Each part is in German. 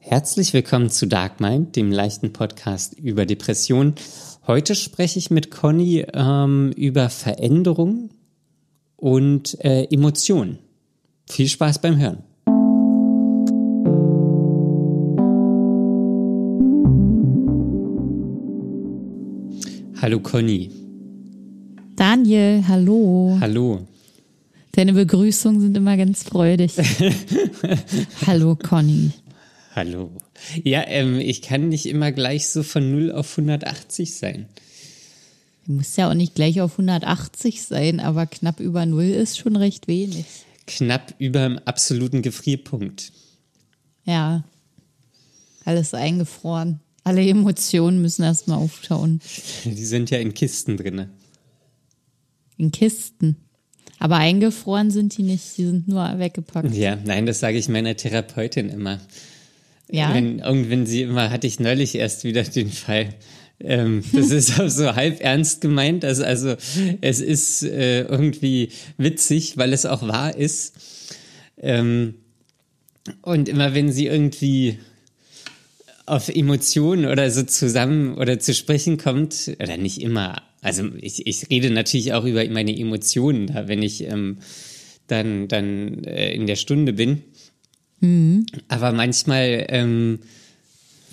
Herzlich willkommen zu Dark Mind, dem leichten Podcast über Depressionen. Heute spreche ich mit Conny ähm, über Veränderung und äh, Emotionen. Viel Spaß beim Hören. Hallo Conny. Daniel, hallo. Hallo. Deine Begrüßungen sind immer ganz freudig. hallo Conny. Hallo. Ja, ähm, ich kann nicht immer gleich so von 0 auf 180 sein. Du musst ja auch nicht gleich auf 180 sein, aber knapp über 0 ist schon recht wenig. Knapp über dem absoluten Gefrierpunkt. Ja. Alles eingefroren. Alle Emotionen müssen erstmal auftauen. Die sind ja in Kisten drinne. In Kisten. Aber eingefroren sind die nicht, die sind nur weggepackt. Ja, nein, das sage ich meiner Therapeutin immer. Ja. Wenn, irgendwann sie immer, hatte ich neulich erst wieder den Fall. Ähm, das ist auch so halb ernst gemeint. Also, also es ist äh, irgendwie witzig, weil es auch wahr ist. Ähm, und immer wenn sie irgendwie auf Emotionen oder so zusammen oder zu sprechen kommt, oder nicht immer, also ich, ich rede natürlich auch über meine Emotionen da, wenn ich ähm, dann, dann äh, in der Stunde bin. Mhm. Aber manchmal, ähm,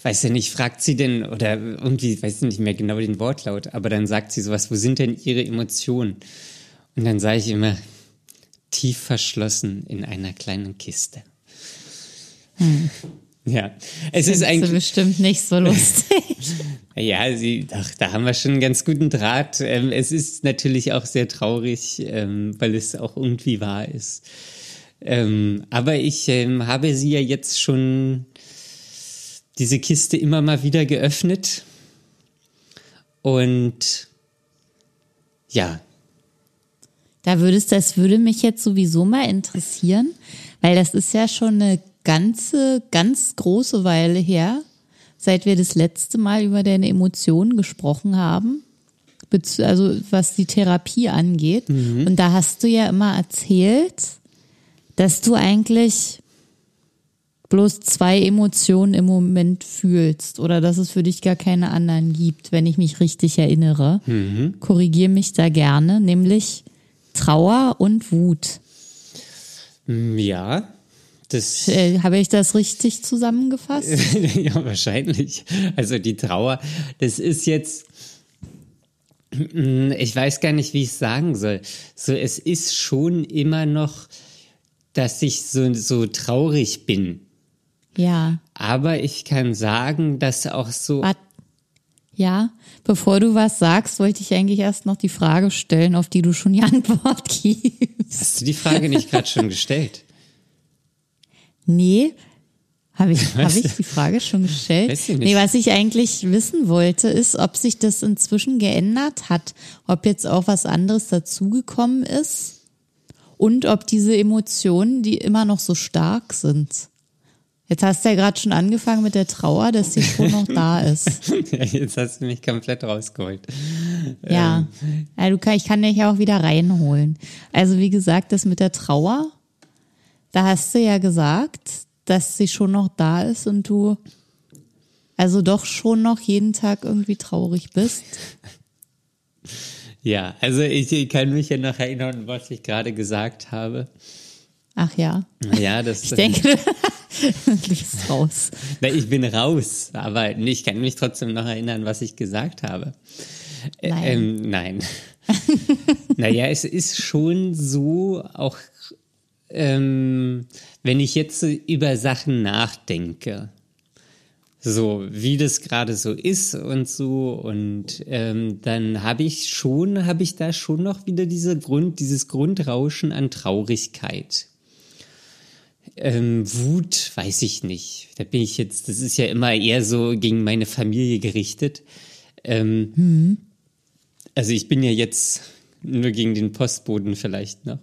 weiß ja nicht, fragt sie denn, oder irgendwie, weiß ich nicht mehr genau den Wortlaut, aber dann sagt sie sowas, wo sind denn ihre Emotionen? Und dann sage ich immer, tief verschlossen in einer kleinen Kiste. Hm. Ja, es ist eigentlich bestimmt nicht so lustig. ja, sie, ach, da haben wir schon einen ganz guten Draht. Ähm, es ist natürlich auch sehr traurig, ähm, weil es auch irgendwie wahr ist. Ähm, aber ich ähm, habe sie ja jetzt schon diese Kiste immer mal wieder geöffnet. Und ja. Da würdest, das würde mich jetzt sowieso mal interessieren, weil das ist ja schon eine ganze, ganz große Weile her, seit wir das letzte Mal über deine Emotionen gesprochen haben also was die Therapie angeht. Mhm. Und da hast du ja immer erzählt, dass du eigentlich bloß zwei Emotionen im Moment fühlst oder dass es für dich gar keine anderen gibt, wenn ich mich richtig erinnere. Mhm. Korrigiere mich da gerne, nämlich Trauer und Wut. Mm, ja, das äh, habe ich das richtig zusammengefasst? ja, wahrscheinlich. Also die Trauer, das ist jetzt mm, ich weiß gar nicht, wie ich es sagen soll. So, es ist schon immer noch dass ich so, so traurig bin. Ja. Aber ich kann sagen, dass auch so. Ja, bevor du was sagst, wollte ich eigentlich erst noch die Frage stellen, auf die du schon die Antwort gibst. Hast du die Frage nicht gerade schon gestellt? Nee, habe ich, hab ich die Frage schon gestellt? Weiß ich nicht. Nee, was ich eigentlich wissen wollte, ist, ob sich das inzwischen geändert hat, ob jetzt auch was anderes dazugekommen ist und ob diese Emotionen, die immer noch so stark sind. Jetzt hast du ja gerade schon angefangen mit der Trauer, dass sie schon noch da ist. ja, jetzt hast du mich komplett rausgeholt. Ja, ähm. ja du kann, ich kann dich ja auch wieder reinholen. Also wie gesagt, das mit der Trauer, da hast du ja gesagt, dass sie schon noch da ist und du also doch schon noch jeden Tag irgendwie traurig bist. Ja, also ich kann mich ja noch erinnern, was ich gerade gesagt habe. Ach ja. Ja, das. Ich denke, du bist raus. Ich bin raus, aber ich kann mich trotzdem noch erinnern, was ich gesagt habe. Nein. Ähm, nein. naja, es ist schon so, auch ähm, wenn ich jetzt über Sachen nachdenke, so wie das gerade so ist und so. Und ähm, dann habe ich schon habe ich da schon noch wieder diese Grund dieses Grundrauschen an Traurigkeit. Ähm, Wut weiß ich nicht. Da bin ich jetzt das ist ja immer eher so gegen meine Familie gerichtet. Ähm, mhm. also ich bin ja jetzt nur gegen den Postboden vielleicht noch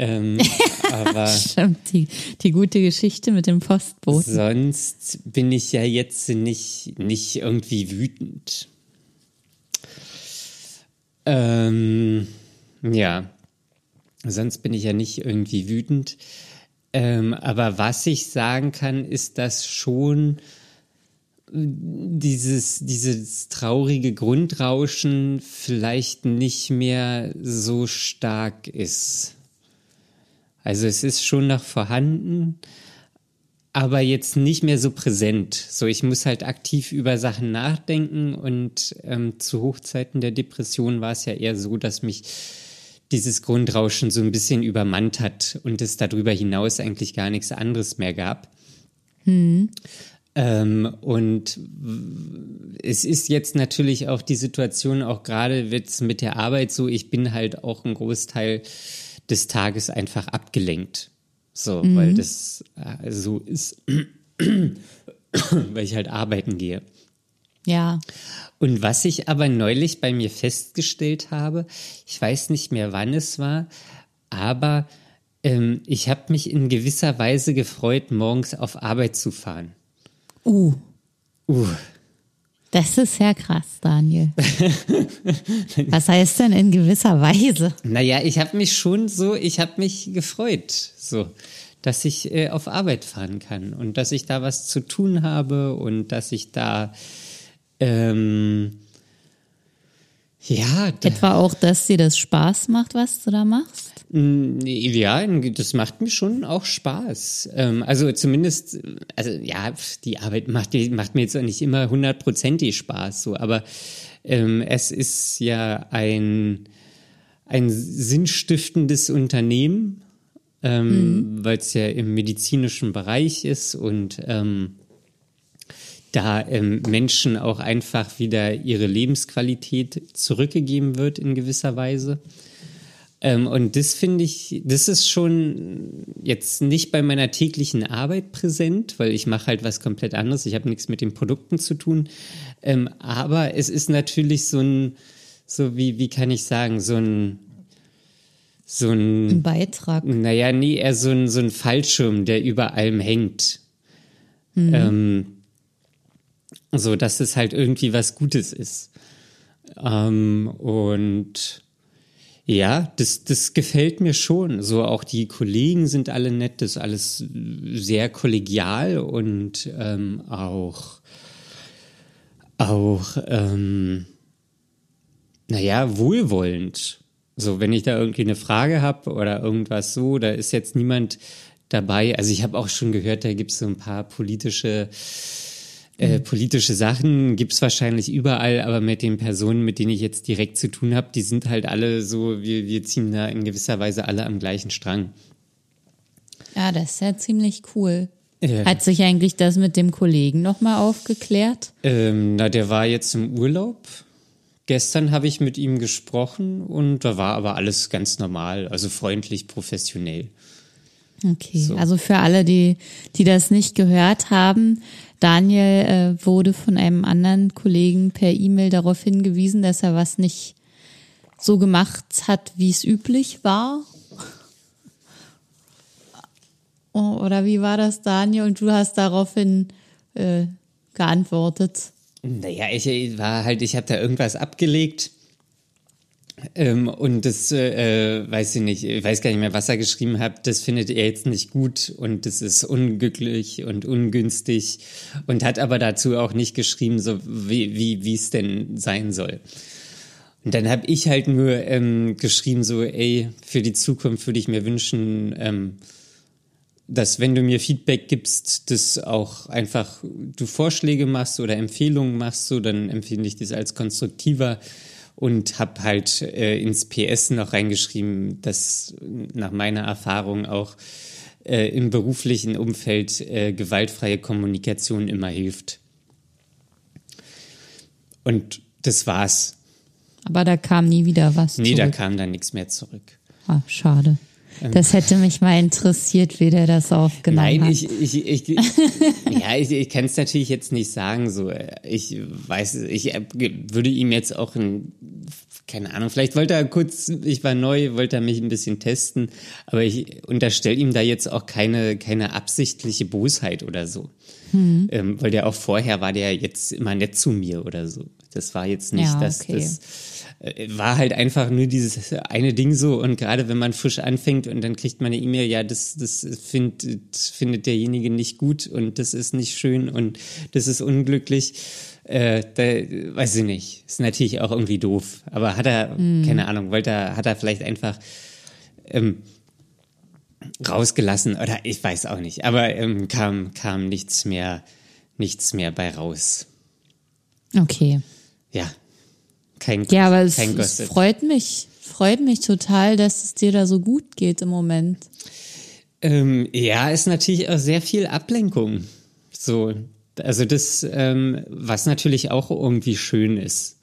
ähm, aber Stimmt, die, die gute Geschichte mit dem Postboten. Sonst bin ich ja jetzt nicht, nicht irgendwie wütend. Ähm, ja, sonst bin ich ja nicht irgendwie wütend. Ähm, aber was ich sagen kann, ist, dass schon dieses, dieses traurige Grundrauschen vielleicht nicht mehr so stark ist. Also es ist schon noch vorhanden, aber jetzt nicht mehr so präsent. So, ich muss halt aktiv über Sachen nachdenken und ähm, zu Hochzeiten der Depression war es ja eher so, dass mich dieses Grundrauschen so ein bisschen übermannt hat und es darüber hinaus eigentlich gar nichts anderes mehr gab. Hm. Ähm, und es ist jetzt natürlich auch die Situation, auch gerade jetzt mit der Arbeit so, ich bin halt auch ein Großteil des Tages einfach abgelenkt. So, mhm. weil das äh, so ist, weil ich halt arbeiten gehe. Ja. Und was ich aber neulich bei mir festgestellt habe, ich weiß nicht mehr, wann es war, aber ähm, ich habe mich in gewisser Weise gefreut, morgens auf Arbeit zu fahren. Uh. Uh. Das ist ja krass, Daniel. Was heißt denn in gewisser Weise? Naja, ich habe mich schon so, ich habe mich gefreut, so, dass ich äh, auf Arbeit fahren kann und dass ich da was zu tun habe und dass ich da ähm, ja. Etwa auch, dass dir das Spaß macht, was du da machst? Ja, das macht mir schon auch Spaß. Ähm, also zumindest, also ja, die Arbeit macht, macht mir jetzt auch nicht immer hundertprozentig Spaß, so, aber ähm, es ist ja ein, ein sinnstiftendes Unternehmen, ähm, mhm. weil es ja im medizinischen Bereich ist und ähm, da ähm, Menschen auch einfach wieder ihre Lebensqualität zurückgegeben wird in gewisser Weise. Ähm, und das finde ich, das ist schon jetzt nicht bei meiner täglichen Arbeit präsent, weil ich mache halt was komplett anderes. Ich habe nichts mit den Produkten zu tun. Ähm, aber es ist natürlich so ein, so wie, wie kann ich sagen, so ein, so ein, ein Beitrag. Naja, nee, eher so ein, so ein Fallschirm, der über allem hängt. Mhm. Ähm, so dass es halt irgendwie was Gutes ist. Ähm, und ja, das, das gefällt mir schon. So auch die Kollegen sind alle nett, das ist alles sehr kollegial und ähm, auch, auch, ähm, naja, wohlwollend. So, wenn ich da irgendwie eine Frage habe oder irgendwas so, da ist jetzt niemand dabei. Also ich habe auch schon gehört, da gibt es so ein paar politische äh, mhm. politische Sachen gibt's wahrscheinlich überall, aber mit den Personen, mit denen ich jetzt direkt zu tun habe, die sind halt alle so, wir, wir ziehen da in gewisser Weise alle am gleichen Strang. Ja, das ist ja ziemlich cool. Ja. Hat sich eigentlich das mit dem Kollegen nochmal aufgeklärt? Ähm, na, der war jetzt im Urlaub. Gestern habe ich mit ihm gesprochen und da war aber alles ganz normal, also freundlich, professionell. Okay, so. also für alle, die, die das nicht gehört haben, Daniel äh, wurde von einem anderen Kollegen per E-Mail darauf hingewiesen, dass er was nicht so gemacht hat, wie es üblich war. Oh, oder wie war das, Daniel? Und du hast daraufhin äh, geantwortet. Naja, ich war halt, ich habe da irgendwas abgelegt ähm, und das äh, weiß ich nicht, ich weiß gar nicht mehr, was er geschrieben hat. Das findet er jetzt nicht gut und das ist unglücklich und ungünstig und hat aber dazu auch nicht geschrieben, so wie wie wie es denn sein soll. Und dann habe ich halt nur ähm, geschrieben, so, ey, für die Zukunft würde ich mir wünschen, ähm, dass wenn du mir Feedback gibst, das auch einfach du Vorschläge machst oder Empfehlungen machst, so, dann empfinde ich das als konstruktiver und habe halt äh, ins PS noch reingeschrieben, dass nach meiner Erfahrung auch äh, im beruflichen Umfeld äh, gewaltfreie Kommunikation immer hilft. Und das war's. Aber da kam nie wieder was. Nee, zurück. da kam dann nichts mehr zurück. Ah, schade. Ähm. Das hätte mich mal interessiert, wie der das aufgenommen Nein, hat. Nein, ich, ich, ich, ja, ich, ich kann es natürlich jetzt nicht sagen. So, ich weiß, ich würde ihm jetzt auch ein, keine Ahnung, vielleicht wollte er kurz, ich war neu, wollte er mich ein bisschen testen, aber ich unterstelle ihm da jetzt auch keine, keine absichtliche Bosheit oder so. Hm. Ähm, weil der auch vorher war der jetzt immer nett zu mir oder so. Das war jetzt nicht, ja, dass okay. das äh, war halt einfach nur dieses eine Ding so und gerade wenn man frisch anfängt und dann kriegt man eine E-Mail, ja, das, das findet, findet derjenige nicht gut und das ist nicht schön und das ist unglücklich. Äh, da, weiß ich nicht, ist natürlich auch irgendwie doof, aber hat er, mhm. keine Ahnung, wollte er, hat er vielleicht einfach ähm, rausgelassen oder ich weiß auch nicht, aber ähm, kam, kam nichts mehr, nichts mehr bei raus. Okay. Ja, kein Ja, aber es, kein es freut mich, freut mich total, dass es dir da so gut geht im Moment. Ähm, ja, ist natürlich auch sehr viel Ablenkung. So, also das, ähm, was natürlich auch irgendwie schön ist.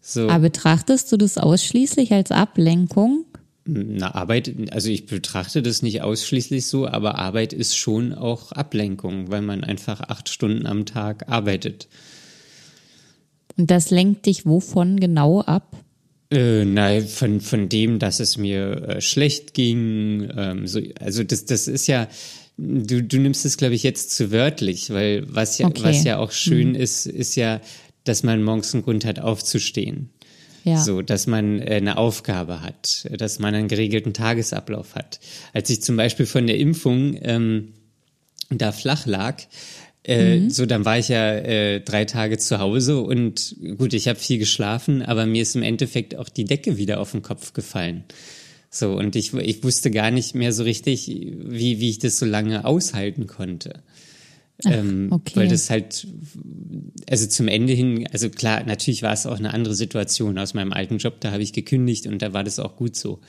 So. Aber betrachtest du das ausschließlich als Ablenkung? Na, Arbeit, also ich betrachte das nicht ausschließlich so, aber Arbeit ist schon auch Ablenkung, weil man einfach acht Stunden am Tag arbeitet. Und das lenkt dich wovon genau ab? Äh, nein, von, von dem, dass es mir äh, schlecht ging. Ähm, so, also das, das ist ja, du, du nimmst es, glaube ich, jetzt zu wörtlich, weil was ja, okay. was ja auch schön mhm. ist, ist ja, dass man morgens einen Grund hat, aufzustehen. Ja. So, dass man äh, eine Aufgabe hat, dass man einen geregelten Tagesablauf hat. Als ich zum Beispiel von der Impfung ähm, da flach lag, äh, mhm. So, dann war ich ja äh, drei Tage zu Hause und gut, ich habe viel geschlafen, aber mir ist im Endeffekt auch die Decke wieder auf den Kopf gefallen. So, und ich, ich wusste gar nicht mehr so richtig, wie, wie ich das so lange aushalten konnte. Ach, ähm, okay. Weil das halt, also zum Ende hin, also klar, natürlich war es auch eine andere Situation aus meinem alten Job, da habe ich gekündigt und da war das auch gut so.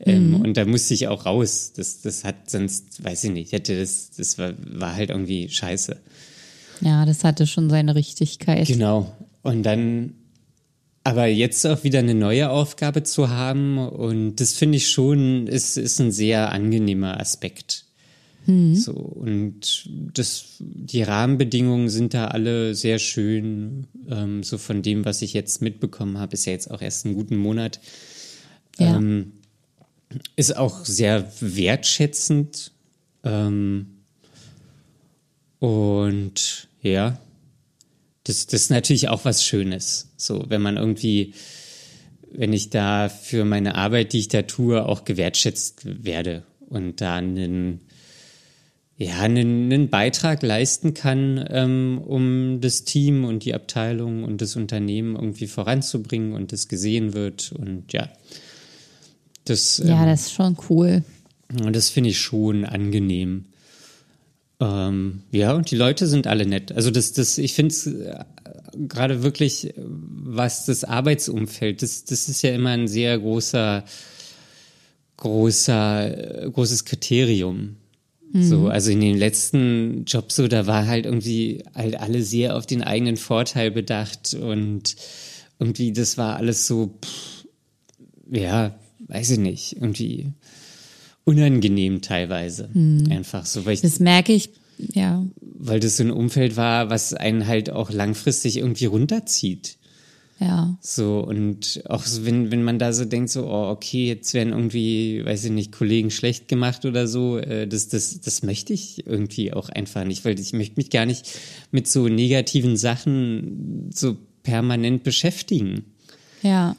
Ähm, mhm. Und da musste ich auch raus. Das, das hat sonst, weiß ich nicht, hätte das, das war, war halt irgendwie scheiße. Ja, das hatte schon seine Richtigkeit. Genau. Und dann, aber jetzt auch wieder eine neue Aufgabe zu haben und das finde ich schon, ist, ist ein sehr angenehmer Aspekt. Mhm. So, und das, die Rahmenbedingungen sind da alle sehr schön. Ähm, so von dem, was ich jetzt mitbekommen habe, ist ja jetzt auch erst einen guten Monat. Ja. Ähm, ist auch sehr wertschätzend. Ähm, und ja, das, das ist natürlich auch was Schönes. So, wenn man irgendwie, wenn ich da für meine Arbeit, die ich da tue, auch gewertschätzt werde und da einen, ja, einen, einen Beitrag leisten kann, ähm, um das Team und die Abteilung und das Unternehmen irgendwie voranzubringen und das gesehen wird und ja. Das, ja, ähm, das ist schon cool. Und das finde ich schon angenehm. Ähm, ja, und die Leute sind alle nett. Also das, das, ich finde es äh, gerade wirklich, was das Arbeitsumfeld, das, das ist ja immer ein sehr großer, großer, äh, großes Kriterium. Mhm. So, also in den letzten Jobs so, da war halt irgendwie halt alle sehr auf den eigenen Vorteil bedacht und irgendwie, das war alles so, pff, ja, weiß ich nicht, irgendwie unangenehm teilweise. Hm. Einfach so, weil ich. Das merke ich, ja. Weil das so ein Umfeld war, was einen halt auch langfristig irgendwie runterzieht. Ja. So, und auch so, wenn, wenn man da so denkt, so, oh, okay, jetzt werden irgendwie, weiß ich nicht, Kollegen schlecht gemacht oder so, äh, das, das, das möchte ich irgendwie auch einfach nicht, weil ich möchte mich gar nicht mit so negativen Sachen so permanent beschäftigen. Ja.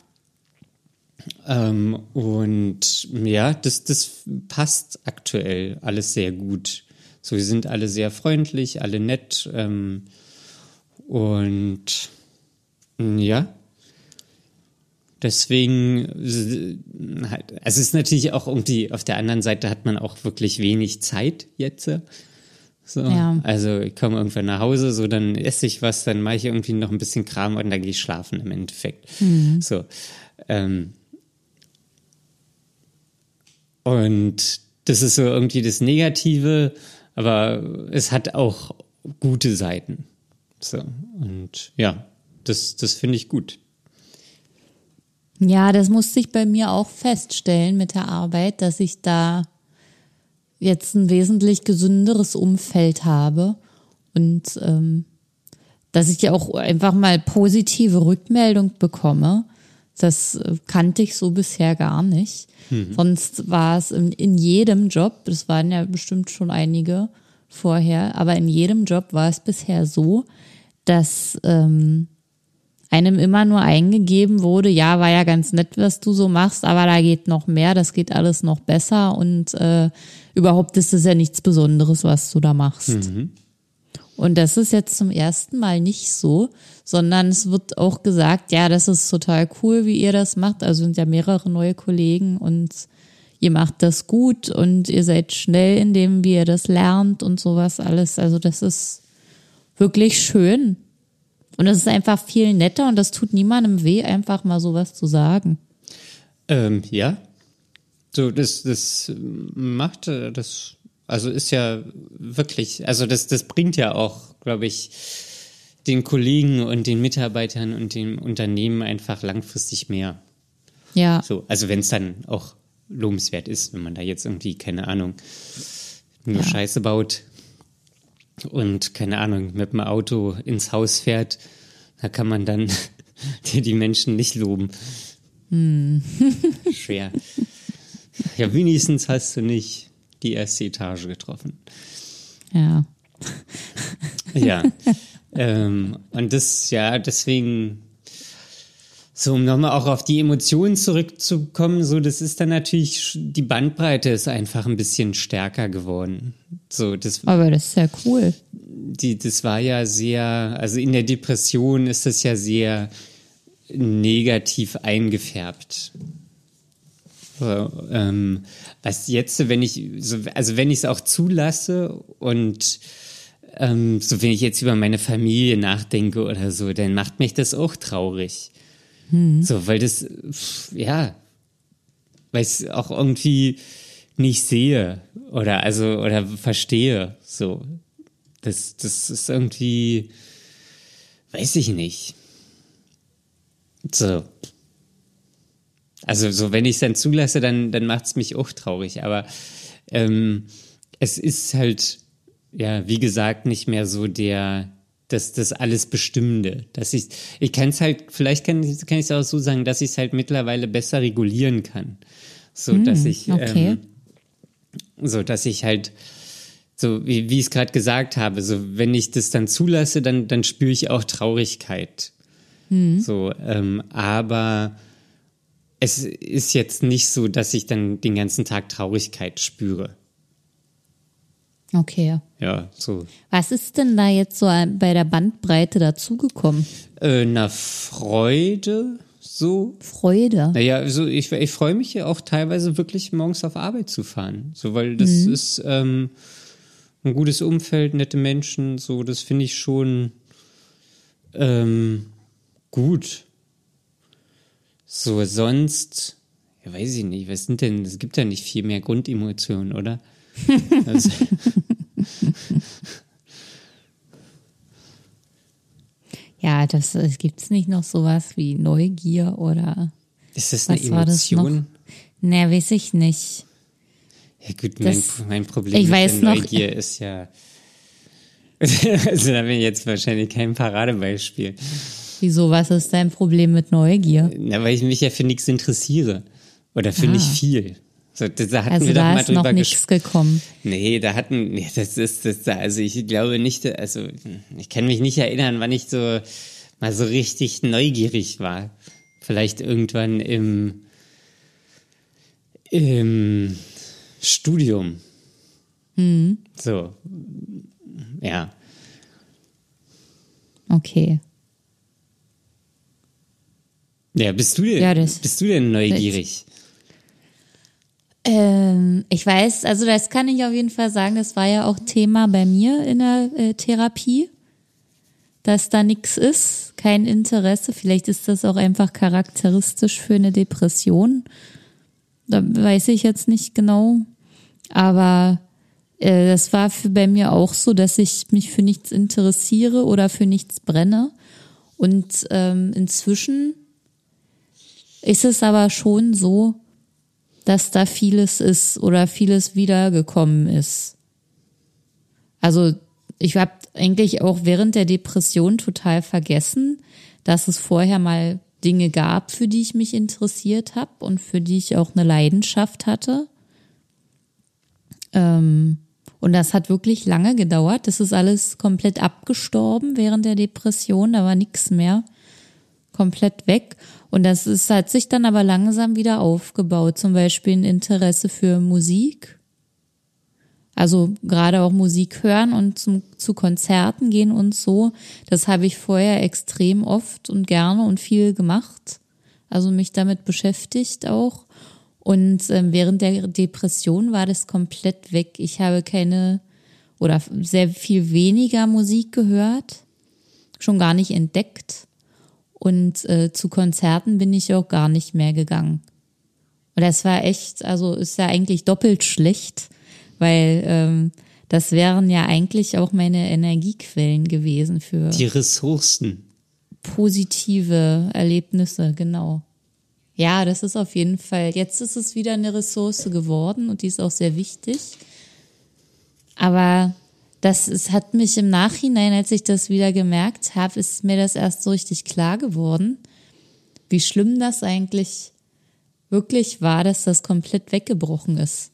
Ähm, und ja, das, das passt aktuell alles sehr gut. So, wir sind alle sehr freundlich, alle nett. Ähm, und ja, deswegen, also es ist natürlich auch irgendwie, auf der anderen Seite hat man auch wirklich wenig Zeit jetzt. So, ja. Also ich komme irgendwann nach Hause, so dann esse ich was, dann mache ich irgendwie noch ein bisschen Kram und dann gehe ich schlafen im Endeffekt. Mhm. So. Ähm, und das ist so irgendwie das Negative, aber es hat auch gute Seiten. So, und ja, das, das finde ich gut. Ja, das musste ich bei mir auch feststellen mit der Arbeit, dass ich da jetzt ein wesentlich gesünderes Umfeld habe und ähm, dass ich ja auch einfach mal positive Rückmeldung bekomme. Das äh, kannte ich so bisher gar nicht. Mhm. Sonst war es in, in jedem Job, das waren ja bestimmt schon einige vorher, aber in jedem Job war es bisher so, dass ähm, einem immer nur eingegeben wurde, ja, war ja ganz nett, was du so machst, aber da geht noch mehr, das geht alles noch besser und äh, überhaupt ist es ja nichts Besonderes, was du da machst. Mhm. Und das ist jetzt zum ersten Mal nicht so, sondern es wird auch gesagt, ja, das ist total cool, wie ihr das macht. Also sind ja mehrere neue Kollegen und ihr macht das gut und ihr seid schnell in dem, wie ihr das lernt und sowas alles. Also das ist wirklich schön. Und es ist einfach viel netter und das tut niemandem weh, einfach mal sowas zu sagen. Ähm, ja. So, das, das macht äh, das, also ist ja wirklich, also das, das bringt ja auch, glaube ich, den Kollegen und den Mitarbeitern und dem Unternehmen einfach langfristig mehr. Ja. So, also wenn es dann auch lobenswert ist, wenn man da jetzt irgendwie, keine Ahnung, nur Ja. Scheiße baut und, keine Ahnung, mit dem Auto ins Haus fährt, da kann man dann die, die Menschen nicht loben. Schwer. Ja, wenigstens hast du nicht die erste Etage getroffen. Ja. Ja. ähm, und das, ja, deswegen, so um nochmal auch auf die Emotionen zurückzukommen, so, das ist dann natürlich, die Bandbreite ist einfach ein bisschen stärker geworden. So, das, Aber das ist ja cool. die, das war ja sehr, also in der Depression ist das ja sehr negativ eingefärbt. So, ähm, was jetzt, wenn ich, so, also wenn ich es auch zulasse und ähm, so wenn ich jetzt über meine Familie nachdenke oder so, dann macht mich das auch traurig. So, weil das, ja, weil ich es auch irgendwie nicht sehe oder also oder verstehe. So, das, das ist irgendwie, weiß ich nicht. So. Also so, wenn ich es dann zulasse, dann, dann macht es mich auch traurig. Aber ähm, es ist halt, ja, wie gesagt, nicht mehr so der, das, das alles Bestimmende. Dass ich, ich kann es halt, vielleicht kann, ich- kann ich es auch so sagen, dass ich es halt mittlerweile besser regulieren kann. So, dass ich, okay. ähm, so, dass ich halt, so wie, wie ich es gerade gesagt habe, so wenn ich das dann zulasse, dann, dann spüre ich auch Traurigkeit. So, ähm, aber es ist jetzt nicht so, dass ich dann den ganzen Tag Traurigkeit spüre. Okay. Ja, so. Was ist denn da jetzt so bei der Bandbreite dazugekommen? Äh, na, Freude, so. Freude. Naja, also ich, ich freue mich ja auch teilweise wirklich morgens auf Arbeit zu fahren. So, weil das ist ähm, ein gutes Umfeld, nette Menschen, so, das finde ich schon ähm, gut. So, sonst, ja, weiß ich nicht, was sind denn, es gibt ja nicht viel mehr Grundemotionen, oder? Also, Ja, das äh, gibt's nicht noch sowas wie Neugier oder ist das eine war das? Emotion? Ne, weiß ich nicht. Ja gut, mein, Das- mein Problem ich mit der noch- Neugier ist ja. also da bin ich jetzt wahrscheinlich kein Paradebeispiel. Wieso, was ist dein Problem mit Neugier? Na, weil ich mich ja für nichts interessiere. Oder für nicht viel. So, da, hatten Also wir doch da mal ist noch drüber nichts gesprochen. gekommen. Nee, da hatten, nee, das ist, das, also ich glaube nicht, also ich kann mich nicht erinnern, wann ich so mal so richtig neugierig war. Vielleicht irgendwann im, im Studium. Mhm. So, ja. Okay. Ja, bist du denn, Ja, bist du denn neugierig? Ähm, ich weiß, also das kann ich auf jeden Fall sagen, das war ja auch Thema bei mir in der äh, Therapie, dass da nichts ist, kein Interesse. Vielleicht ist das auch einfach charakteristisch für eine Depression. Da weiß ich jetzt nicht genau. Aber äh, das war für bei mir auch so, dass ich mich für nichts interessiere oder für nichts brenne. Und ähm, inzwischen ist es aber schon so, dass da vieles ist oder vieles wiedergekommen ist. Also ich habe eigentlich auch während der Depression total vergessen, dass es vorher mal Dinge gab, für die ich mich interessiert habe und für die ich auch eine Leidenschaft hatte. Ähm, und das hat wirklich lange gedauert. Das ist alles komplett abgestorben während der Depression. Da war nichts mehr. komplett weg. Und das ist, hat sich dann aber langsam wieder aufgebaut. Zum Beispiel ein Interesse für Musik. Also gerade auch Musik hören und zum, zu Konzerten gehen und so. Das habe ich vorher extrem oft und gerne und viel gemacht. Also mich damit beschäftigt auch. Und äh, während der Depression war das komplett weg. Ich habe keine oder sehr viel weniger Musik gehört, schon gar nicht entdeckt. Und äh, zu Konzerten bin ich auch gar nicht mehr gegangen. Und das war echt, also ist ja eigentlich doppelt schlecht, weil ähm, das wären ja eigentlich auch meine Energiequellen gewesen für die Ressourcen. Positive Erlebnisse, genau. Ja, das ist auf jeden Fall. Jetzt ist es wieder eine Ressource geworden und die ist auch sehr wichtig. Aber das es hat mich im Nachhinein, als ich das wieder gemerkt habe, ist mir das erst so richtig klar geworden, wie schlimm das eigentlich wirklich war, dass das komplett weggebrochen ist.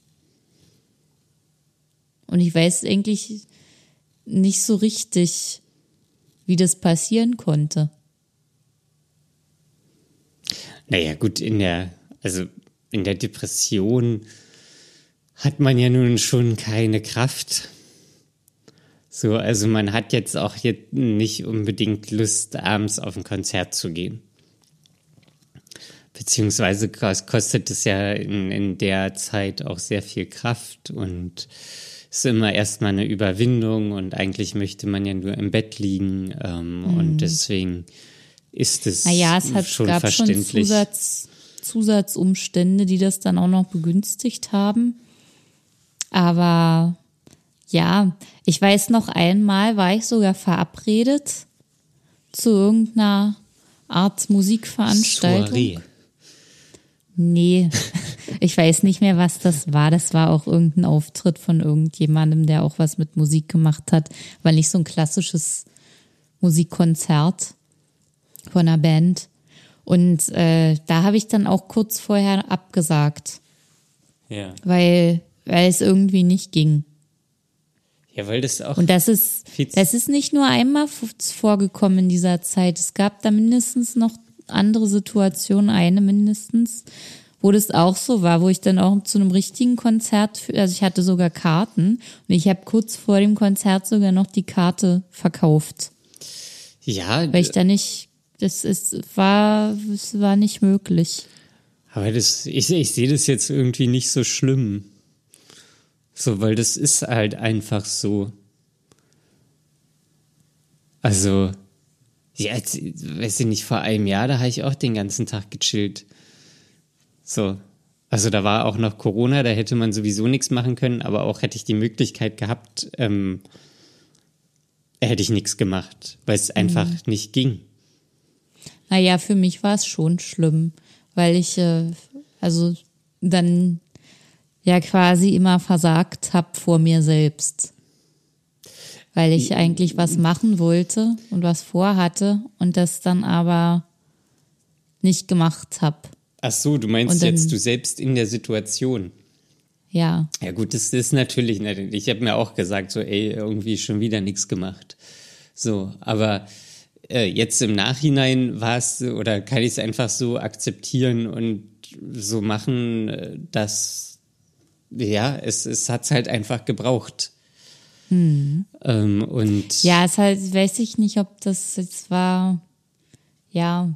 Und ich weiß eigentlich nicht so richtig, wie das passieren konnte. Naja, gut, in der, also in der Depression hat man ja nun schon keine Kraft. So, also man hat jetzt auch jetzt nicht unbedingt Lust, abends auf ein Konzert zu gehen. Beziehungsweise kostet es ja in, in der Zeit auch sehr viel Kraft und ist immer erstmal eine Überwindung und eigentlich möchte man ja nur im Bett liegen ähm, mhm. und deswegen ist es naja, es hat, schon gab verständlich. Schon Zusatz, Zusatzumstände, die das dann auch noch begünstigt haben. Aber ja, ich weiß noch einmal war ich sogar verabredet zu irgendeiner Art Musikveranstaltung. Soiree. Nee, ich weiß nicht mehr, was das war. Das war auch irgendein Auftritt von irgendjemandem, der auch was mit Musik gemacht hat. War nicht so ein klassisches Musikkonzert von einer Band. Und äh, da habe ich dann auch kurz vorher abgesagt. Ja. Weil, weil es irgendwie nicht ging. Ja, weil das auch. Und das ist, das ist nicht nur einmal vorgekommen in dieser Zeit. Es gab da mindestens noch andere Situationen, eine mindestens, wo das auch so war, wo ich dann auch zu einem richtigen Konzert, also ich hatte sogar Karten und ich habe kurz vor dem Konzert sogar noch die Karte verkauft. Ja. Weil ich da nicht, das ist, war, es war nicht möglich. Aber das, ich, ich sehe das jetzt irgendwie nicht so schlimm. So, weil das ist halt einfach so. Also, ja, jetzt, weiß ich nicht, vor einem Jahr, da habe ich auch den ganzen Tag gechillt. So. Also da war auch noch Corona, da hätte man sowieso nichts machen können, aber auch hätte ich die Möglichkeit gehabt, ähm, hätte ich nichts gemacht, weil es einfach mhm. nicht ging. Naja, für mich war es schon schlimm, weil ich, äh, also dann ja quasi immer versagt habe vor mir selbst weil ich eigentlich was machen wollte und was vorhatte und das dann aber nicht gemacht habe. Ach so, du meinst dann, jetzt du selbst in der Situation. Ja. Ja gut, das ist natürlich, ich habe mir auch gesagt, so ey, irgendwie schon wieder nichts gemacht. So, aber äh, jetzt im Nachhinein war es, oder kann ich es einfach so akzeptieren und so machen, äh, dass, ja, es, es hat es halt einfach gebraucht. Hm. Ähm, und ja, es halt, weiß ich nicht, ob das jetzt war, ja.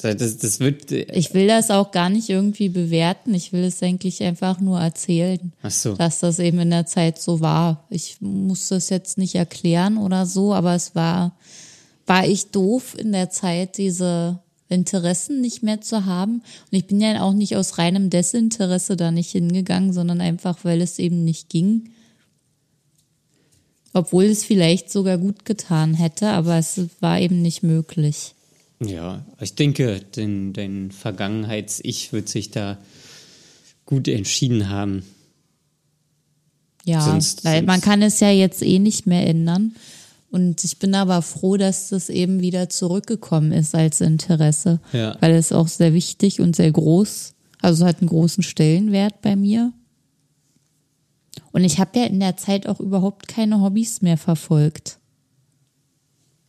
Das, das wird. Äh, ich will das auch gar nicht irgendwie bewerten. Ich will es eigentlich einfach nur erzählen, Ach so. dass das eben in der Zeit so war. Ich muss das jetzt nicht erklären oder so, aber es war, war ich doof in der Zeit, diese Interessen nicht mehr zu haben. Und ich bin ja auch nicht aus reinem Desinteresse da nicht hingegangen, sondern einfach, weil es eben nicht ging. Obwohl es vielleicht sogar gut getan hätte, aber es war eben nicht möglich. Ja, ich denke, dein, dein Vergangenheits-Ich wird sich da gut entschieden haben. Ja, sonst, weil sonst man kann es ja jetzt eh nicht mehr ändern. Und ich bin aber froh, dass das eben wieder zurückgekommen ist als Interesse. Ja. Weil es auch sehr wichtig und sehr groß, also hat einen großen Stellenwert bei mir. Und ich habe ja in der Zeit auch überhaupt keine Hobbys mehr verfolgt.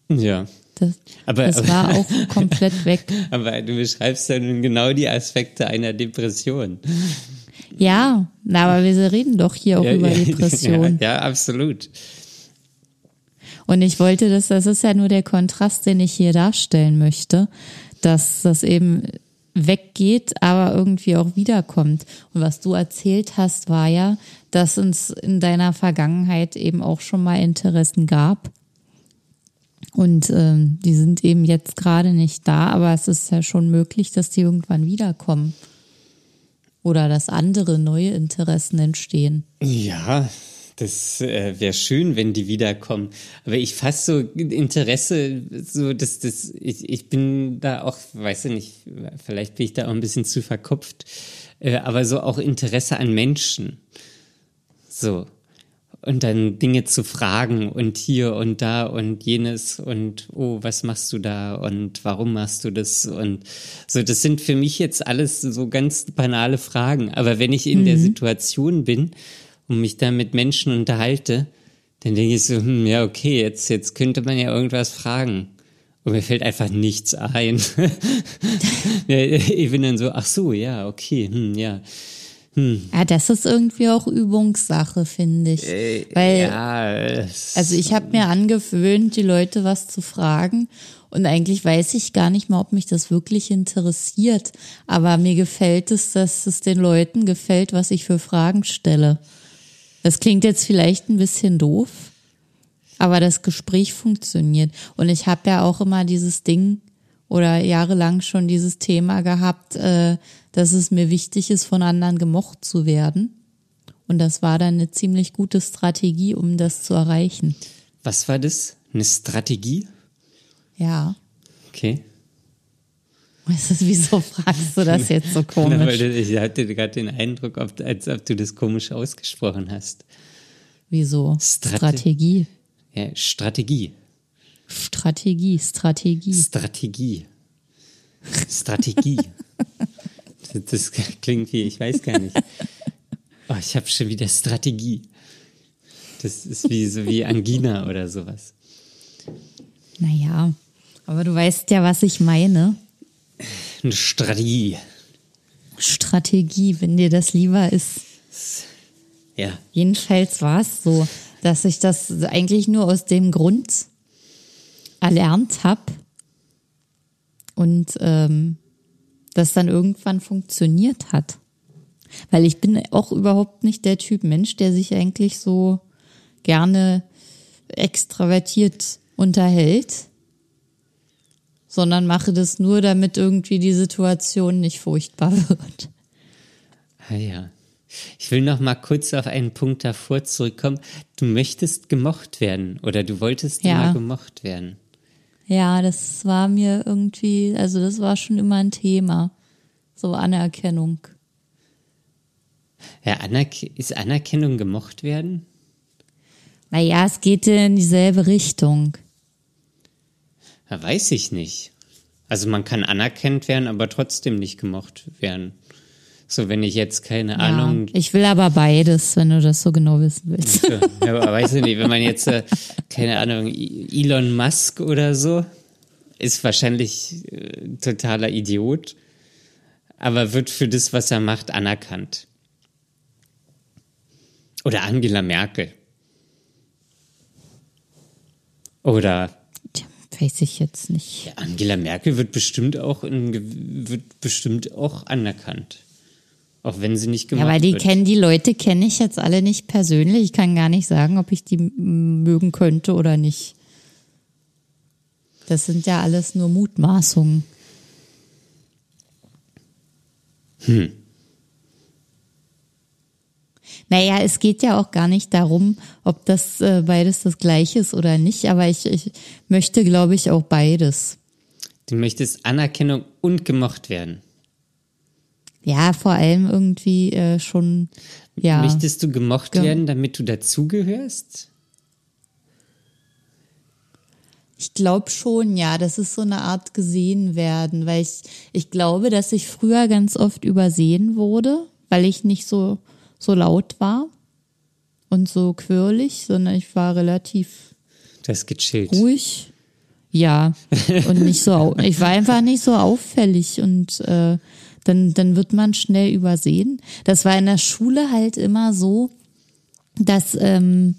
Ja. Das, Aber- das aber- war auch komplett weg. Aber du beschreibst ja nun genau die Aspekte einer Depression. Ja, na, aber wir reden doch hier auch ja, über ja, Depressionen. Ja, ja, absolut. Und ich wollte das, das ist ja nur der Kontrast, den ich hier darstellen möchte, dass das eben weggeht, aber irgendwie auch wiederkommt. Und was du erzählt hast, war ja, dass es in deiner Vergangenheit eben auch schon mal Interessen gab. Und ähm, die sind eben jetzt gerade nicht da, aber es ist ja schon möglich, dass die irgendwann wiederkommen. Oder dass andere neue Interessen entstehen. Ja, das äh, wäre schön, wenn die wiederkommen. Aber ich fasse so Interesse, so dass das, ich, ich bin da auch, weiß ich nicht, vielleicht bin ich da auch ein bisschen zu verkopft, äh, aber so auch Interesse an Menschen. So. Und dann Dinge zu fragen und hier und da und jenes und oh, was machst du da und warum machst du das und so, das sind für mich jetzt alles so ganz banale Fragen. Aber wenn ich in der Situation bin und mich da mit Menschen unterhalte, dann denke ich so, hm, ja, okay, jetzt, jetzt könnte man ja irgendwas fragen. Und mir fällt einfach nichts ein. Ich bin dann so, ach so, ja, okay, hm, ja. Ja, das ist irgendwie auch Übungssache, finde ich. Weil, ja, also ich habe mir angewöhnt, die Leute was zu fragen. Und eigentlich weiß ich gar nicht mal, ob mich das wirklich interessiert. Aber mir gefällt es, dass es den Leuten gefällt, was ich für Fragen stelle. Das klingt jetzt vielleicht ein bisschen doof, aber das Gespräch funktioniert. Und ich habe ja auch immer dieses Ding oder jahrelang schon dieses Thema gehabt, äh, dass es mir wichtig ist, von anderen gemocht zu werden. Und das war dann eine ziemlich gute Strategie, um das zu erreichen. Was war das? Eine Strategie? Ja. Okay. Weißt du, wieso fragst du das jetzt so Na, weil komisch? du, ich hatte gerade den Eindruck, ob, als ob du das komisch ausgesprochen hast. Wieso? Strate- Strategie. Ja, Strategie. Strategie, Strategie. Strategie. Strategie. das, das klingt wie, ich weiß gar nicht. Oh, ich habe schon wieder Strategie. Das ist wie so wie Angina oder sowas. Naja, aber du weißt ja, was ich meine. Eine Strategie. Strategie, wenn dir das lieber ist. Ja. Jedenfalls war es so, dass ich das eigentlich nur aus dem Grund erlernt habe und ähm, das dann irgendwann funktioniert hat. Weil ich bin auch überhaupt nicht der Typ Mensch, der sich eigentlich so gerne extravertiert unterhält, sondern mache das nur, damit irgendwie die Situation nicht furchtbar wird. Ah ja. Ich will noch mal kurz auf einen Punkt davor zurückkommen. Du möchtest gemocht werden oder du wolltest Ja. immer gemocht werden. Ja, das war mir irgendwie, also das war schon immer ein Thema. So Anerkennung. Ja, Anerk ist Anerkennung gemocht werden? Naja, es geht in dieselbe Richtung. Ja, weiß ich nicht. Also man kann anerkannt werden, aber trotzdem nicht gemocht werden. So, wenn ich jetzt keine Ahnung. Ja, ich will aber beides, wenn du das so genau wissen willst. Ja, aber weiß ich nicht, wenn man jetzt, äh, keine Ahnung, Elon Musk oder so, ist wahrscheinlich äh, totaler Idiot, aber wird für das, was er macht, anerkannt. Oder Angela Merkel. Oder weiß ich jetzt nicht. ja, Angela Merkel wird bestimmt auch in, wird bestimmt auch anerkannt. Auch wenn sie nicht Ja, gemacht weil die wird. kennen, die Leute kenne ich jetzt alle nicht persönlich. Ich kann gar nicht sagen, ob ich die mögen könnte oder nicht. Das sind ja alles nur Mutmaßungen. Hm. Naja, es geht ja auch gar nicht darum, ob das äh, beides das gleiche ist oder nicht, aber ich, ich möchte, glaube ich, auch beides. Du möchtest Anerkennung und gemocht werden. Ja, vor allem irgendwie äh, schon, ja. Möchtest du gemocht Ge- werden, damit du dazugehörst? Ich glaube schon, ja, das ist so eine Art gesehen werden, weil ich, ich glaube, dass ich früher ganz oft übersehen wurde, weil ich nicht so, so laut war und so quirlig, sondern ich war relativ Du hast gechillt. ruhig. Ja, und nicht so, ich war einfach nicht so auffällig und äh, dann, dann wird man schnell übersehen. Das war in der Schule halt immer so, dass, ähm,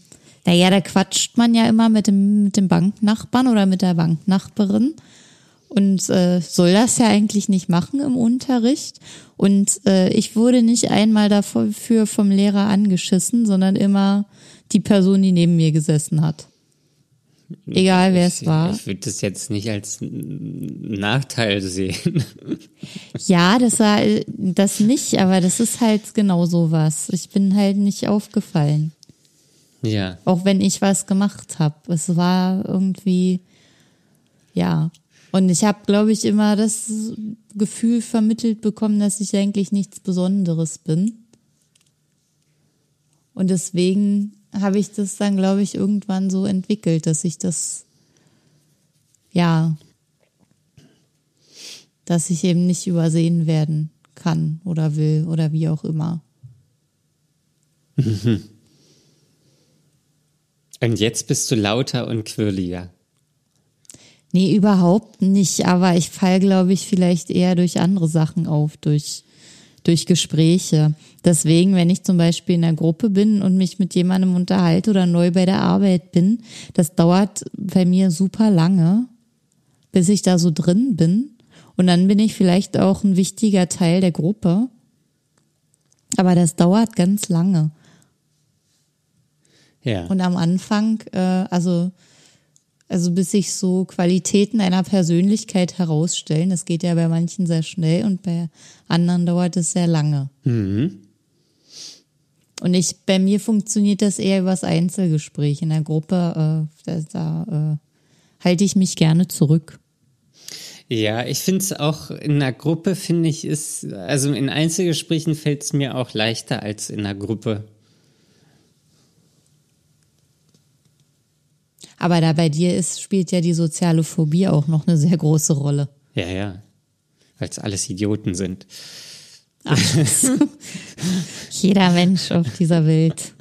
naja, da quatscht man ja immer mit dem, mit dem Banknachbarn oder mit der Banknachbarin und äh, soll das ja eigentlich nicht machen im Unterricht. Und äh, ich wurde nicht einmal dafür vom Lehrer angeschissen, sondern immer die Person, die neben mir gesessen hat. Egal wer es war. Ich würde das jetzt nicht als Nachteil sehen. Ja, das war äh, das nicht, aber das ist halt genau sowas. Ich bin halt nicht aufgefallen. ja. Auch wenn ich was gemacht habe. Es war irgendwie, ja. Und ich habe, glaube ich, immer das Gefühl vermittelt bekommen, dass ich eigentlich nichts Besonderes bin. Und deswegen habe ich das dann, glaube ich, irgendwann so entwickelt, dass ich das, ja, dass ich eben nicht übersehen werden kann oder will oder wie auch immer. Und jetzt bist du lauter und quirliger. Nee, überhaupt nicht. Aber ich fall, glaube ich, vielleicht eher durch andere Sachen auf, durch, durch Gespräche. Deswegen, wenn ich zum Beispiel in einer Gruppe bin und mich mit jemandem unterhalte oder neu bei der Arbeit bin, das dauert bei mir super lange, bis ich da so drin bin. Und dann bin ich vielleicht auch ein wichtiger Teil der Gruppe. Aber das dauert ganz lange. Ja. Und am Anfang, äh, also, also bis sich so Qualitäten einer Persönlichkeit herausstellen, das geht ja bei manchen sehr schnell und bei anderen dauert es sehr lange. Und ich, bei mir funktioniert das eher übers Einzelgespräch. In der Gruppe, äh, da, da äh, halte ich mich gerne zurück. Ja, ich finde es auch in einer Gruppe, finde ich, ist, also in Einzelgesprächen fällt es mir auch leichter als in einer Gruppe. Aber da bei dir ist, spielt ja die soziale Phobie auch noch eine sehr große Rolle. Ja, ja. Weil es alles Idioten sind. Jeder Mensch auf dieser Welt.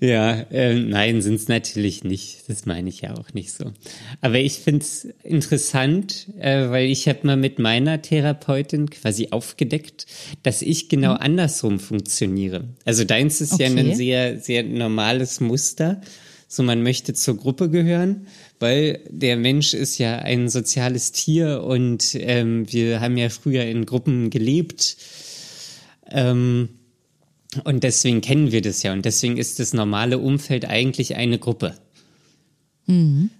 Ja, ähm, nein, sind es natürlich nicht. Das meine ich ja auch nicht so. Aber ich finde es interessant, äh, weil ich habe mal mit meiner Therapeutin quasi aufgedeckt, dass ich genau andersrum funktioniere. Also deins ist ja Okay. ein sehr, sehr normales Muster. So, man möchte zur Gruppe gehören, weil der Mensch ist ja ein soziales Tier und ähm, wir haben ja früher in Gruppen gelebt. Ähm, und deswegen kennen wir das ja. Und deswegen ist das normale Umfeld eigentlich eine Gruppe.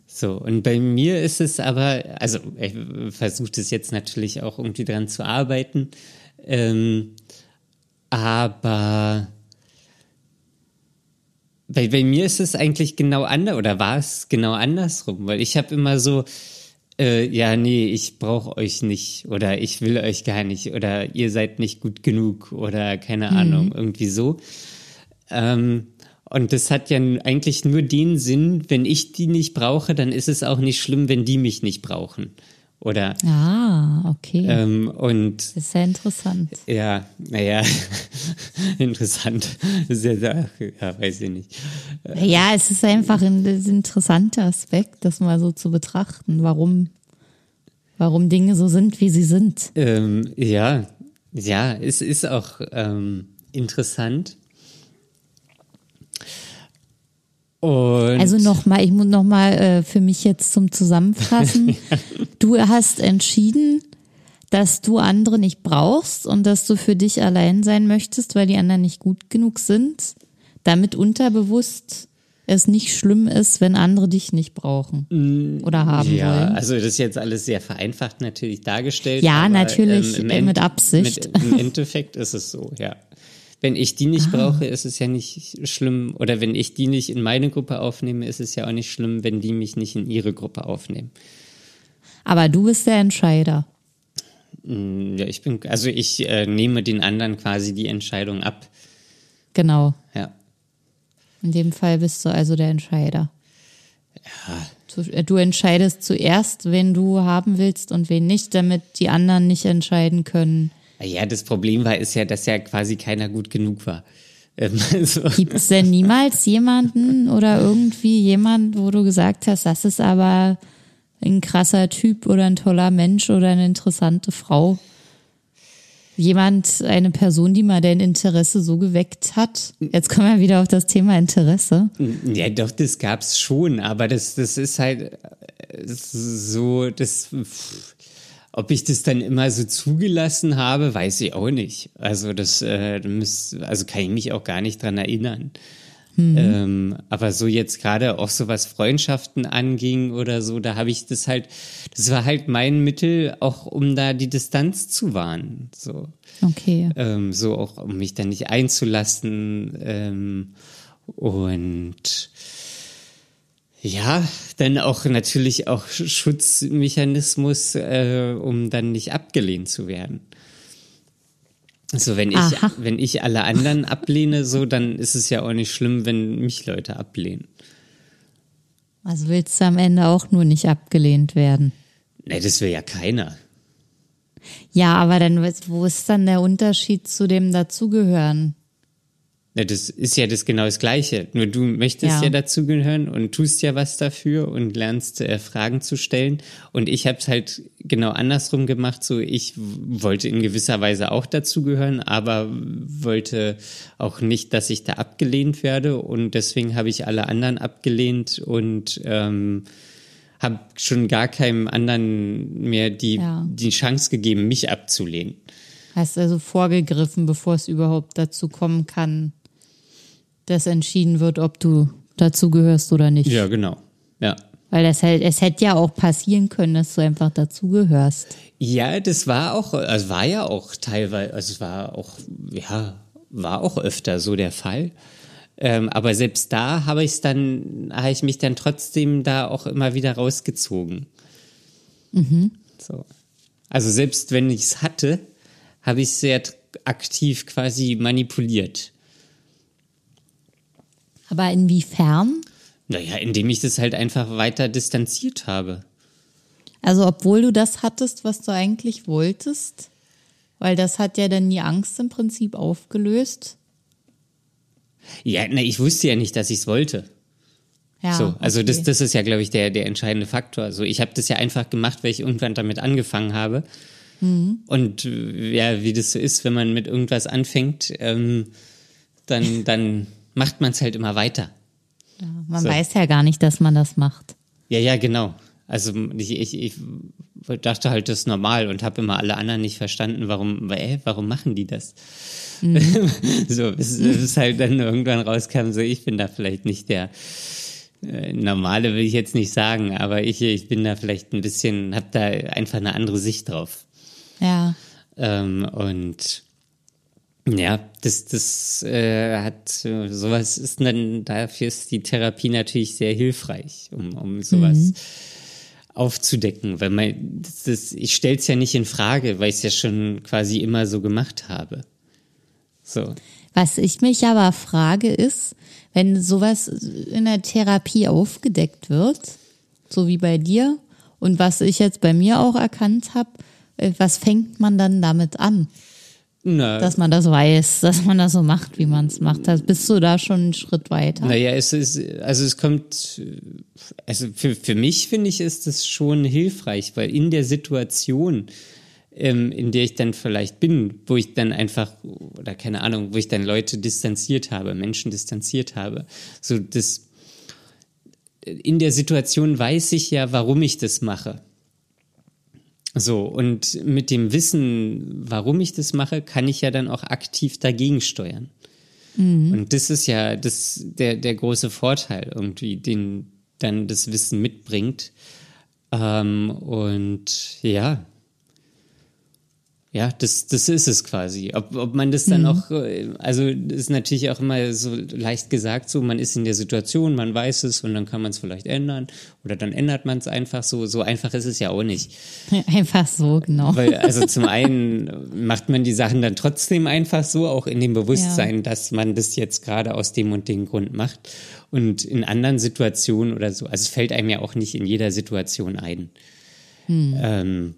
So, und bei mir ist es aber, also ich versuche das jetzt natürlich auch irgendwie dran zu arbeiten, ähm, aber bei, bei mir ist es eigentlich genau anders, oder war es genau andersrum, weil ich habe immer so, äh, ja, nee, ich brauche euch nicht oder ich will euch gar nicht oder ihr seid nicht gut genug oder keine Ahnung, irgendwie so. Ähm, und das hat ja eigentlich nur den Sinn, wenn ich die nicht brauche, dann ist es auch nicht schlimm, wenn die mich nicht brauchen. Oder Ah, okay. ähm, und Das ist sehr interessant. ja, naja, interessant. Sehr, sehr, ja, weiß ich nicht. Ja, es ist einfach ein, ein interessanter Aspekt, das mal so zu betrachten, warum, warum Dinge so sind, wie sie sind. Ähm, ja, ja, es ist auch ähm, interessant. Und Also nochmal, ich muss nochmal äh, für mich jetzt zum Zusammenfassen. Du hast entschieden, dass du andere nicht brauchst und dass du für dich allein sein möchtest, weil die anderen nicht gut genug sind, damit unterbewusst es nicht schlimm ist, wenn andere dich nicht brauchen oder haben ja, wollen. also das ist jetzt alles sehr vereinfacht natürlich dargestellt. Ja, natürlich, im äh, mit Absicht. Mit, Im Endeffekt ist es so, ja. Wenn ich die Ah. nicht brauche, ist es ja nicht schlimm. Oder wenn ich die nicht in meine Gruppe aufnehme, ist es ja auch nicht schlimm, wenn die mich nicht in ihre Gruppe aufnehmen. Aber du bist der Entscheider. Ja, ich bin, also ich äh, nehme den anderen quasi die Entscheidung ab. Genau. Ja. In dem Fall bist du also der Entscheider. Du, äh, du entscheidest zuerst, wen du haben willst und wen nicht, damit die anderen nicht entscheiden können. Ja, das Problem war, ist ja, dass ja quasi keiner gut genug war. Ähm, also, Gibt es denn niemals jemanden oder irgendwie jemand, wo du gesagt hast, das ist aber ein krasser Typ oder ein toller Mensch oder eine interessante Frau. Jemand, eine Person, die mal dein Interesse so geweckt hat. Jetzt kommen wir wieder auf das Thema Interesse. Ja, doch, das gab's schon, aber das, das ist halt äh, so, das, ob ich das dann immer so zugelassen habe, weiß ich auch nicht. Also das, äh, also kann ich mich auch gar nicht dran erinnern. Mhm. Ähm, aber so jetzt gerade auch so was Freundschaften anging oder so, da habe ich das halt, das war halt mein Mittel, auch um da die Distanz zu wahren. So. Okay. Ähm, so auch, um mich dann nicht einzulassen. Ähm, und ja, dann auch natürlich auch Schutzmechanismus, äh, um dann nicht abgelehnt zu werden. Also wenn ich, Aha. wenn ich alle anderen ablehne, so, dann ist es ja auch nicht schlimm, wenn mich Leute ablehnen. Also willst du am Ende auch nur nicht abgelehnt werden? Nee, das will ja keiner. Ja, aber dann, wo ist dann der Unterschied zu dem Dazugehören? Ja, das ist ja das genau das Gleiche. Nur du möchtest ja, ja dazugehören und tust ja was dafür und lernst äh, Fragen zu stellen. Und ich habe es halt genau andersrum gemacht. So, ich wollte in gewisser Weise auch dazugehören, aber wollte auch nicht, dass ich da abgelehnt werde. Und deswegen habe ich alle anderen abgelehnt und ähm, habe schon gar keinem anderen mehr die, ja. die Chance gegeben, mich abzulehnen. Hast also vorgegriffen, bevor es überhaupt dazu kommen kann, dass entschieden wird, ob du dazugehörst oder nicht. Ja, genau. Ja. Weil das halt, es hätte ja auch passieren können, dass du einfach dazugehörst. Ja, das war auch, also war ja auch teilweise, also es war auch, ja, war auch öfter so der Fall. Ähm, aber selbst da habe ich dann, habe ich mich dann trotzdem da auch immer wieder rausgezogen. Mhm. So. Also selbst wenn ich es hatte, habe ich sehr aktiv quasi manipuliert. Aber inwiefern? Naja, indem ich das halt einfach weiter distanziert habe. Also obwohl du das hattest, was du eigentlich wolltest? Weil das hat ja dann die Angst im Prinzip aufgelöst. Ja, na, ich wusste ja nicht, dass ich es wollte. Ja, so, also okay. das, das ist ja, glaube ich, der, der entscheidende Faktor. Also ich habe das ja einfach gemacht, weil ich irgendwann damit angefangen habe. Mhm. Und ja, wie das so ist, wenn man mit irgendwas anfängt, ähm, dann, dann macht man es halt immer weiter. Ja, man so. weiß ja gar nicht, dass man das macht. Ja, ja, genau. Also ich, ich, ich dachte halt, das ist normal und habe immer alle anderen nicht verstanden, warum, äh, warum machen die das? Mhm. so, bis, bis halt dann irgendwann rauskam, so ich bin da vielleicht nicht der äh, normale, will ich jetzt nicht sagen, aber ich, ich bin da vielleicht ein bisschen, habe da einfach eine andere Sicht drauf. Ja. Ähm, und ja, das, das äh, hat sowas ist dann dafür ist die Therapie natürlich sehr hilfreich, um, um sowas mhm. aufzudecken, weil man das, das ich stell's ja nicht in Frage, weil ich es ja schon quasi immer so gemacht habe. So. Was ich mich aber frage ist, wenn sowas in der Therapie aufgedeckt wird, so wie bei dir und was ich jetzt bei mir auch erkannt habe, äh, was fängt man dann damit an? Na, dass man das weiß, dass man das so macht, wie man es macht. Also bist du da schon einen Schritt weiter? Naja, es ist, also es kommt, also für, für mich finde ich, ist das schon hilfreich, weil in der Situation, ähm, in der ich dann vielleicht bin, wo ich dann einfach, oder keine Ahnung, wo ich dann Leute distanziert habe, Menschen distanziert habe, so das, in der Situation weiß ich ja, warum ich das mache. So, und mit dem Wissen, warum ich das mache, kann ich ja dann auch aktiv dagegen steuern. Mhm. Und das ist ja das, der, der große Vorteil irgendwie, den dann das Wissen mitbringt. Ähm, und ja, ja, das, das ist es quasi. Ob, ob man das dann mhm. auch, äh, also das ist natürlich auch immer so leicht gesagt, so man ist in der Situation, man weiß es und dann kann man es vielleicht ändern oder dann ändert man es einfach so. So einfach ist es ja auch nicht. Einfach so, genau. Weil, also zum einen macht man die Sachen dann trotzdem einfach so, auch in dem Bewusstsein, ja. dass man das jetzt gerade aus dem und dem Grund macht. Und in anderen Situationen oder so, also es fällt einem ja auch nicht in jeder Situation ein. Hm. Ähm,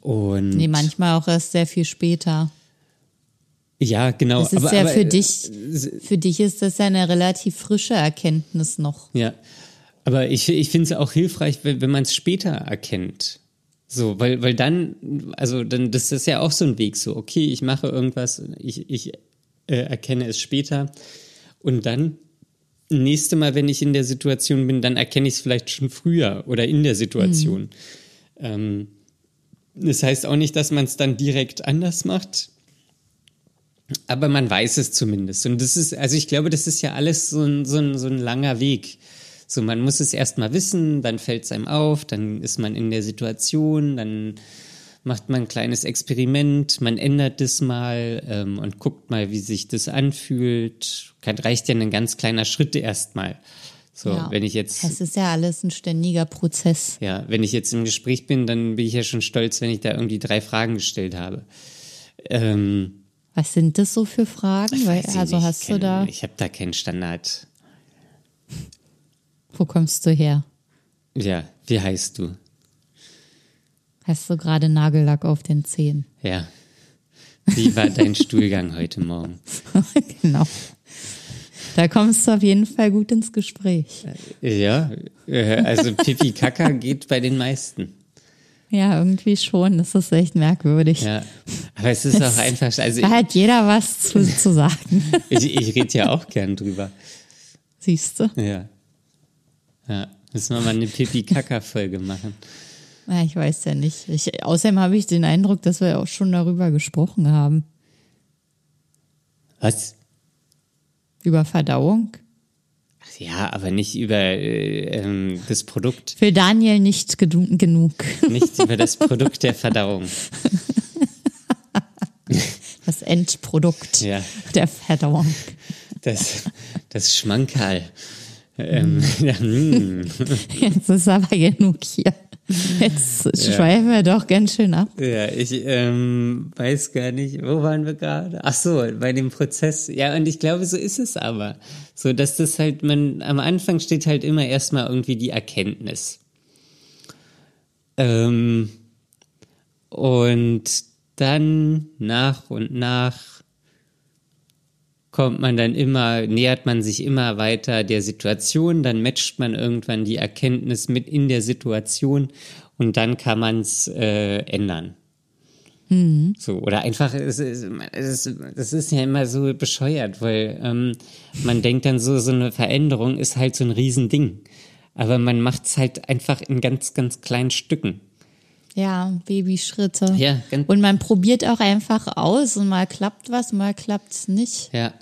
und nee, manchmal auch erst sehr viel später. Ja, genau. Das ist aber, ja aber, für dich, für dich ist das ja eine relativ frische Erkenntnis noch. Ja. Aber ich, ich finde es auch hilfreich, wenn, wenn man es später erkennt. So, weil, weil dann, also dann, das ist ja auch so ein Weg, so, okay, ich mache irgendwas, ich, ich äh, erkenne es später und dann nächste Mal, wenn ich in der Situation bin, dann erkenne ich es vielleicht schon früher oder in der Situation. Mhm. Ähm, das heißt auch nicht, dass man es dann direkt anders macht, aber man weiß es zumindest. Und das ist, also ich glaube, das ist ja alles so ein, so ein, so ein langer Weg. So, man muss es erstmal wissen, dann fällt es einem auf, dann ist man in der Situation, dann macht man ein kleines Experiment, man ändert das mal ähm, und guckt mal, wie sich das anfühlt. Kann, reicht ja ein ganz kleiner Schritt erstmal. So, ja, wenn ich jetzt. Es ist ja alles ein ständiger Prozess. Ja, wenn ich jetzt im Gespräch bin, dann bin ich ja schon stolz, wenn ich da irgendwie drei Fragen gestellt habe. Ähm, Was sind das so für Fragen? Weil, also hast kenn, du da. Ich habe da keinen Standard. Wo kommst du her? Ja, wie heißt du? Hast du gerade Nagellack auf den Zehen? Ja. Wie war dein Stuhlgang heute Morgen? genau. Da kommst du auf jeden Fall gut ins Gespräch. Ja, äh, also Pipi Kaka geht bei den meisten. Ja, irgendwie schon. Das ist echt merkwürdig. Ja, aber es ist das, auch einfach. Also da hat jeder was zu, zu sagen. ich ich rede ja auch gern drüber. Siehst du? Ja. Ja, müssen wir mal eine Pipi-Kaka-Folge machen. Ja, ich weiß ja nicht. Ich, außerdem habe ich den Eindruck, dass wir auch schon darüber gesprochen haben. Was? Über Verdauung? Ja, aber nicht über äh, ähm, das Produkt. Für Daniel nicht genug. Nicht über das Produkt der Verdauung. Das Endprodukt ja. der Verdauung. Das, das Schmankerl. Ähm, ja, hm. Jetzt ist aber genug hier. Jetzt schweifen wir doch ganz schön ab. Ja, ich ähm, weiß gar nicht, wo waren wir gerade? Ach so, bei dem Prozess. Ja, und ich glaube, so ist es aber. So, dass das halt, man, am Anfang steht halt immer erstmal irgendwie die Erkenntnis. Ähm, und dann nach und nach kommt man dann immer, nähert man sich immer weiter der Situation, dann matcht man irgendwann die Erkenntnis mit in der Situation und dann kann man es äh, ändern. Mhm. So, oder einfach, es ist, es, ist, es ist ja immer so bescheuert, weil ähm, man denkt dann so, so eine Veränderung ist halt so ein Riesending. Aber man macht es halt einfach in ganz, ganz kleinen Stücken. Ja, Babyschritte. Ja, und man probiert auch einfach aus und mal klappt was, mal klappt es nicht. Ja,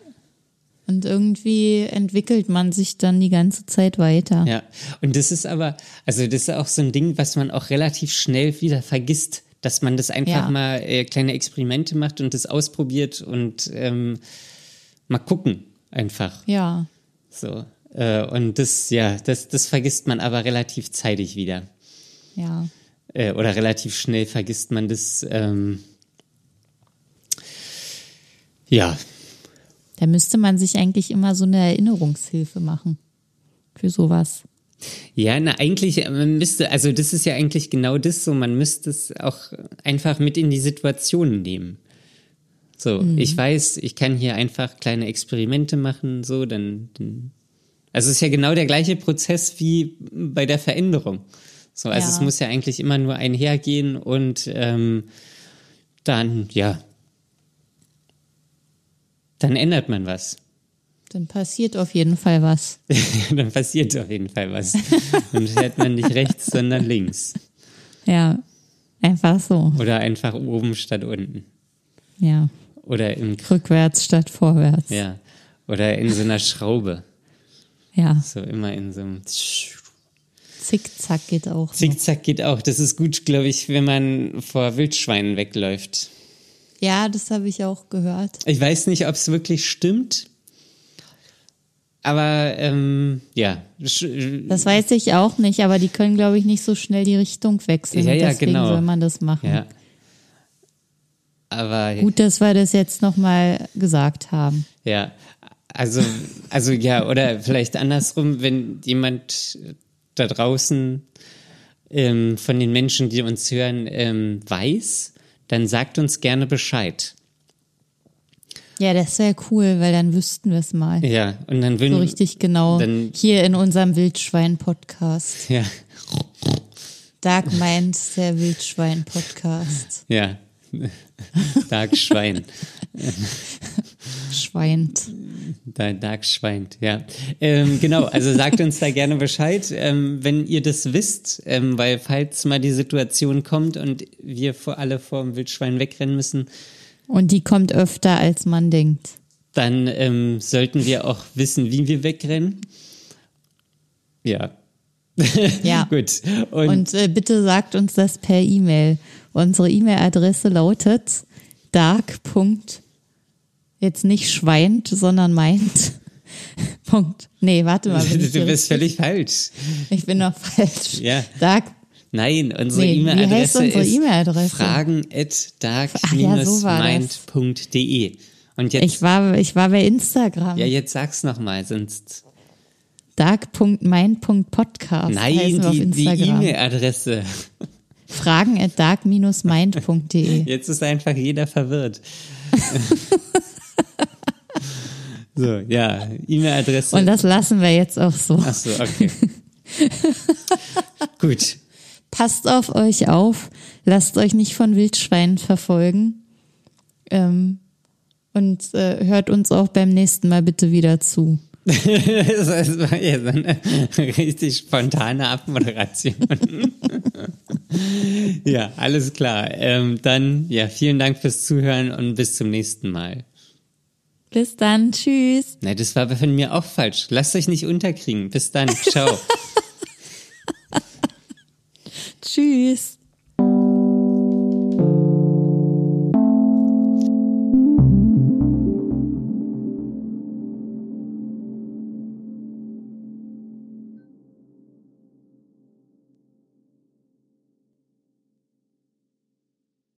und irgendwie entwickelt man sich dann die ganze Zeit weiter. Ja, und das ist aber, also das ist auch so ein Ding, was man auch relativ schnell wieder vergisst, dass man das einfach ja. mal äh, kleine Experimente macht und das ausprobiert und ähm, mal gucken einfach. Ja. So. Äh, und das, ja, das, das vergisst man aber relativ zeitig wieder. Ja. Äh, oder relativ schnell vergisst man das. Ähm, ja, da müsste man sich eigentlich immer so eine Erinnerungshilfe machen für sowas. Ja, na eigentlich, äh, man müsste, also das ist ja eigentlich genau das so, man müsste es auch einfach mit in die Situation nehmen. So, mhm. ich weiß, ich kann hier einfach kleine Experimente machen, so, dann, dann also es ist ja genau der gleiche Prozess wie bei der Veränderung. So, also ja. es muss ja eigentlich immer nur einhergehen und ähm, dann, ja, dann ändert man was. Dann passiert auf jeden Fall was. dann passiert auf jeden Fall was. Dann fährt man nicht rechts, sondern links. Ja, einfach so. Oder einfach oben statt unten. Ja. Oder im rückwärts statt vorwärts. Ja. Oder in so einer Schraube. Ja. So immer in so einem Zickzack geht auch. Zickzack geht auch. Das ist gut, glaube ich, wenn man vor Wildschweinen wegläuft. Ja, das habe ich auch gehört. Ich weiß nicht, ob es wirklich stimmt. Aber ähm, ja. Das weiß ich auch nicht, aber die können, glaube ich, nicht so schnell die Richtung wechseln. Ja, ja, deswegen genau. soll man das machen. Ja. Aber gut, dass wir das jetzt nochmal gesagt haben. Ja, also, also ja, oder vielleicht andersrum, wenn jemand da draußen ähm, von den Menschen, die uns hören, ähm, weiß, dann sagt uns gerne Bescheid. Ja, das wäre cool, weil dann wüssten wir es mal. Ja, und dann würden So richtig genau. Dann- Hier in unserem Wildschwein-Podcast. Ja, Dark Minds, der Wildschwein-Podcast. ja. Dark Schwein. Schweint. Da Dark schweint, ja. Ähm, genau, also sagt uns da gerne Bescheid, ähm, wenn ihr das wisst, ähm, weil falls mal die Situation kommt und wir vor alle vor dem Wildschwein wegrennen müssen, Und die kommt öfter, als man denkt. dann ähm, sollten wir auch wissen, wie wir wegrennen. Ja. Ja. Gut. Und, Und äh, bitte sagt uns das per E-Mail. Unsere E-Mail-Adresse lautet dark. Jetzt nicht schweint, sondern meint. Punkt. Nee, warte mal. du hier bist völlig falsch. Ich bin noch falsch. Ja. Dark. Nein, unsere Nee, wie heißt E-Mail-Adresse unsere ist E-Mail-Adresse? fragen at Ach ja, so dark-mind.de. Und jetzt, Ich war, ich war bei Instagram. ja, jetzt sag's nochmal, sonst. dark.mind.podcast. Nein, die. E-Mail-Adresse. Fragen at dark-mind.de. Jetzt ist einfach jeder verwirrt. so, ja, E-Mail-Adresse. Und das lassen wir jetzt auch so. Ach so, okay. Gut. Passt auf euch auf. Lasst euch nicht von Wildschweinen verfolgen. Ähm, und äh, hört uns auch beim nächsten Mal bitte wieder zu. Das war ja so eine richtig spontane Abmoderation. ja, alles klar. Ähm, dann, ja, vielen Dank fürs Zuhören und bis zum nächsten Mal. Bis dann. Tschüss. Nein, das war von mir auch falsch. Lasst euch nicht unterkriegen. Bis dann. Ciao. Tschüss.